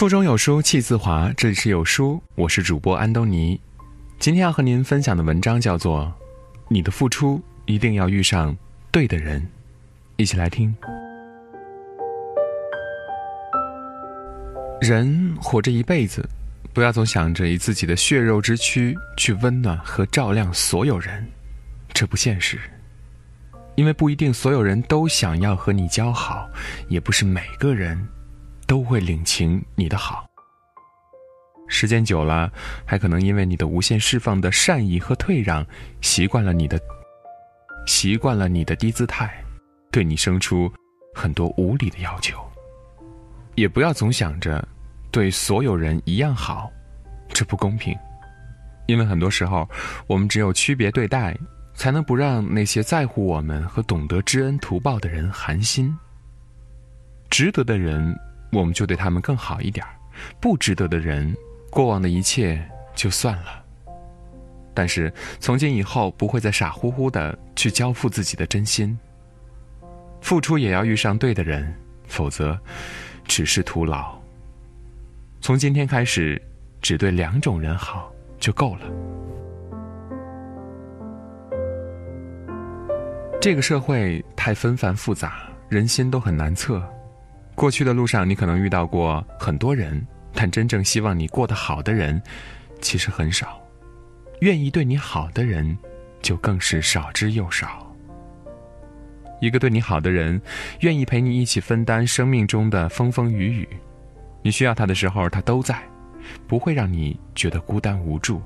腹中有书气自华，这里是有书，我是主播安东尼。今天要和您分享的文章叫做《你的付出一定要遇上对的人》，一起来听。人活着一辈子，不要总想着以自己的血肉之躯去温暖和照亮所有人，这不现实。因为不一定所有人都想要和你交好，也不是每个人。都会领情你的好。时间久了，还可能因为你的无限释放的善意和退让，习惯了你的，习惯了你的低姿态，对你生出很多无理的要求。也不要总想着对所有人一样好，这不公平。因为很多时候，我们只有区别对待，才能不让那些在乎我们和懂得知恩图报的人寒心。值得的人。我们就对他们更好一点不值得的人，过往的一切就算了。但是从今以后，不会再傻乎乎的去交付自己的真心。付出也要遇上对的人，否则只是徒劳。从今天开始，只对两种人好就够了。这个社会太纷繁复杂，人心都很难测。过去的路上，你可能遇到过很多人，但真正希望你过得好的人，其实很少。愿意对你好的人，就更是少之又少。一个对你好的人，愿意陪你一起分担生命中的风风雨雨，你需要他的时候，他都在，不会让你觉得孤单无助。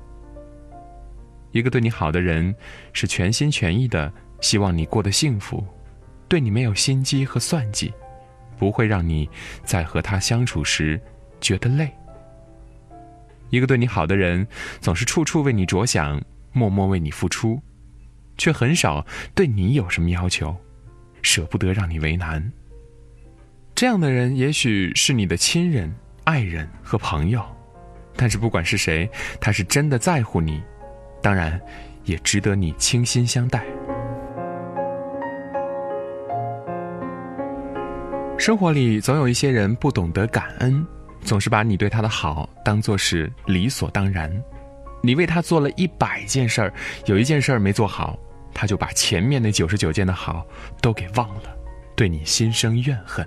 一个对你好的人，是全心全意的希望你过得幸福，对你没有心机和算计。不会让你在和他相处时觉得累。一个对你好的人，总是处处为你着想，默默为你付出，却很少对你有什么要求，舍不得让你为难。这样的人也许是你的亲人、爱人和朋友，但是不管是谁，他是真的在乎你，当然也值得你倾心相待。生活里总有一些人不懂得感恩，总是把你对他的好当做是理所当然。你为他做了一百件事儿，有一件事儿没做好，他就把前面那九十九件的好都给忘了，对你心生怨恨。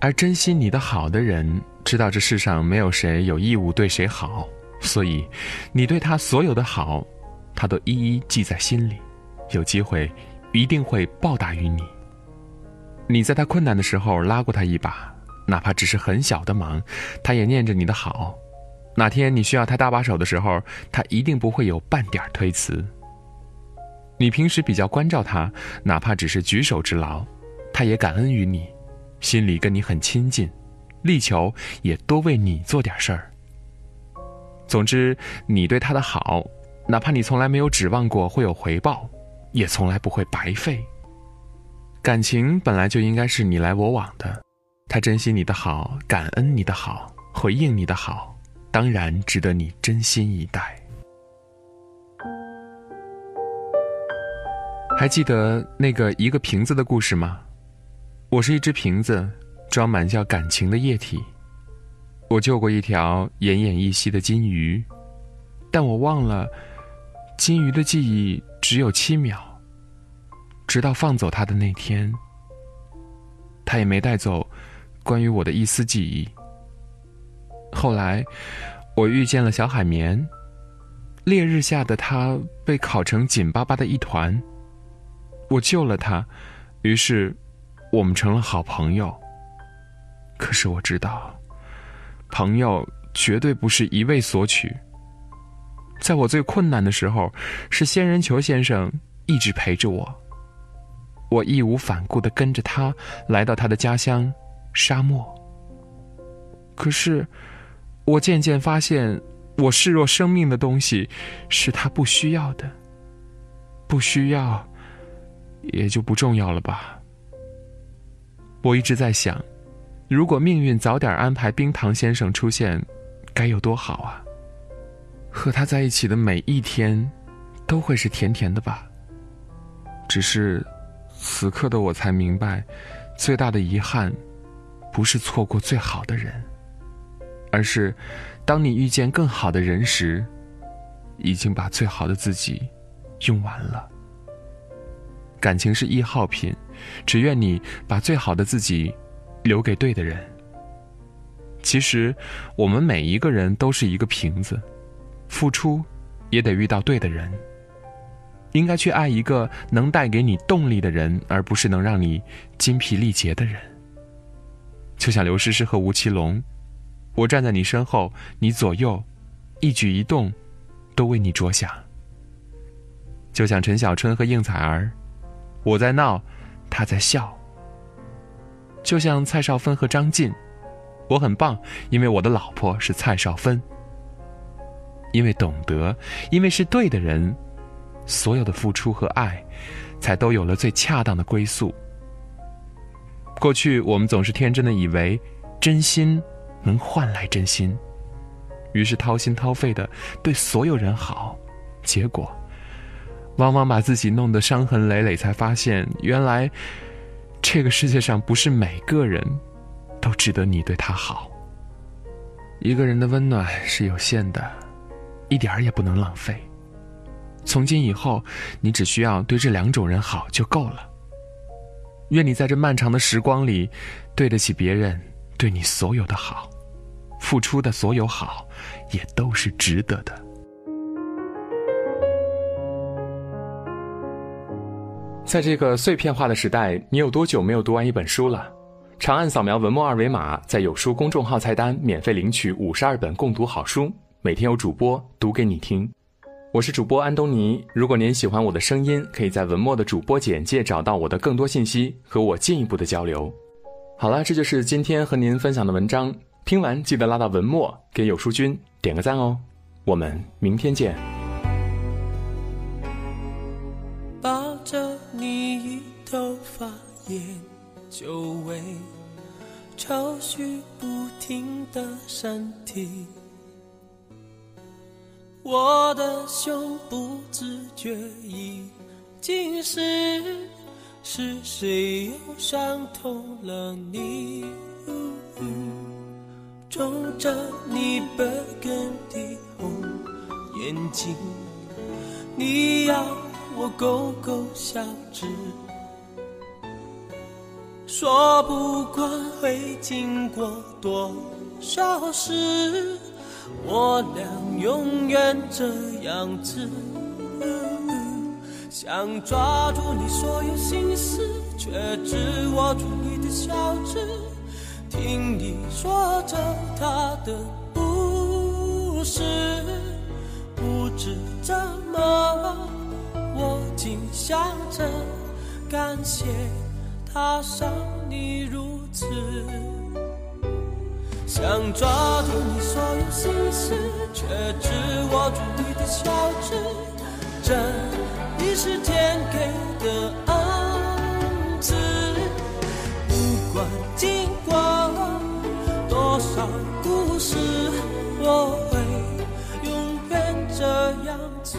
而珍惜你的好的人，知道这世上没有谁有义务对谁好，所以你对他所有的好，他都一一记在心里，有机会一定会报答于你。你在他困难的时候拉过他一把，哪怕只是很小的忙，他也念着你的好。哪天你需要他搭把手的时候，他一定不会有半点推辞。你平时比较关照他，哪怕只是举手之劳，他也感恩于你，心里跟你很亲近，力求也多为你做点事儿。总之，你对他的好，哪怕你从来没有指望过会有回报，也从来不会白费。感情本来就应该是你来我往的，他珍惜你的好，感恩你的好，回应你的好，当然值得你真心以待。还记得那个一个瓶子的故事吗？我是一只瓶子，装满叫感情的液体。我救过一条奄奄一息的金鱼，但我忘了，金鱼的记忆只有七秒。直到放走他的那天，他也没带走关于我的一丝记忆。后来，我遇见了小海绵，烈日下的他被烤成紧巴巴的一团。我救了他，于是我们成了好朋友。可是我知道，朋友绝对不是一味索取。在我最困难的时候，是仙人球先生一直陪着我。我义无反顾的跟着他来到他的家乡，沙漠。可是，我渐渐发现，我视若生命的东西，是他不需要的。不需要，也就不重要了吧。我一直在想，如果命运早点安排冰糖先生出现，该有多好啊！和他在一起的每一天，都会是甜甜的吧。只是。此刻的我才明白，最大的遗憾，不是错过最好的人，而是当你遇见更好的人时，已经把最好的自己用完了。感情是易耗品，只愿你把最好的自己留给对的人。其实，我们每一个人都是一个瓶子，付出也得遇到对的人。应该去爱一个能带给你动力的人，而不是能让你筋疲力竭的人。就像刘诗诗和吴奇隆，我站在你身后，你左右，一举一动，都为你着想。就像陈小春和应采儿。我在闹，他在笑。就像蔡少芬和张晋，我很棒，因为我的老婆是蔡少芬。因为懂得，因为是对的人，所有的付出和爱，才都有了最恰当的归宿。过去我们总是天真的以为，真心能换来真心，于是掏心掏肺的对所有人好，结果。往往把自己弄得伤痕累累，才发现原来这个世界上不是每个人都值得你对他好。一个人的温暖是有限的，一点儿也不能浪费。从今以后，你只需要对这两种人好就够了。愿你在这漫长的时光里，对得起别人对你所有的好，付出的所有好，也都是值得的。在这个碎片化的时代，你有多久没有读完一本书了？长按扫描文末二维码，在有书公众号菜单免费领取五十二本共读好书，每天有主播读给你听。我是主播安东尼。如果您喜欢我的声音，可以在文末的主播简介找到我的更多信息，和我进一步的交流。好了，这就是今天和您分享的文章。听完记得拉到文末给有书君点个赞哦。我们明天见。抱着你一头发烟，酒味，愁绪不停的身体，我的胸不自觉已经是是谁又伤痛了你？冲着你本根的红眼睛，你要我勾勾小指。说不管会经过多少事，我俩永远这样子。想抓住你所有心思，却只握住你的小指。听你说着他的故事，不知怎么，我竟想着感谢。他伤你如此，想抓住你所有心思，却只握住你的小指。这已是天给的恩赐，不管经过多少故事，我会永远这样子。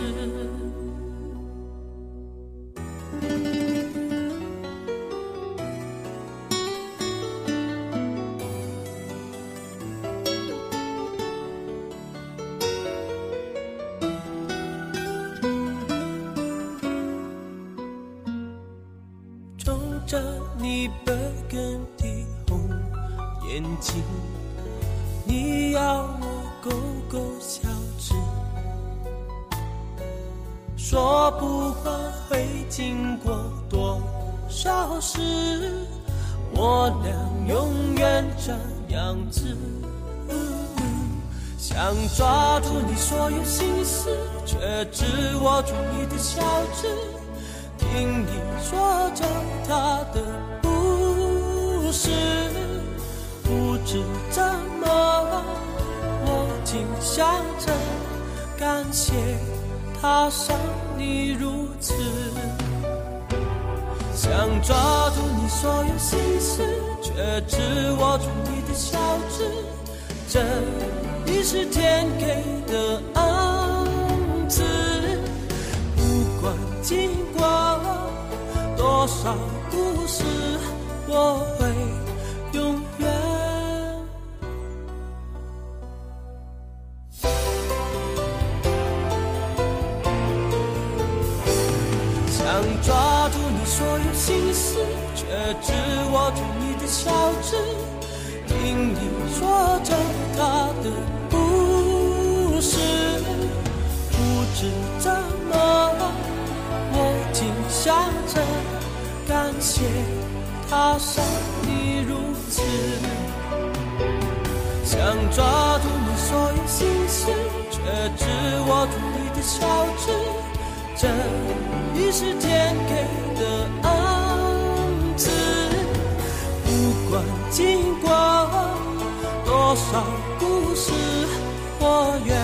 说不完会经过多少事，我俩永远这样子。想抓住你所有心思，却只握住你的小指。听你说着他的故事，不知怎么，我竟想着感谢他伤你如此。想抓住你所有心思，却只握住你的小指，这已是天给的恩赐。不管经过。多少故事，我会想抓住你所有心事，却只握住你的小指，听你说着他的故事。不知怎么了，我竟想着感谢他伤你如此，想抓住你所有心事，却只握住你的小指。这一时间给的恩赐，不管经过多少故事，我愿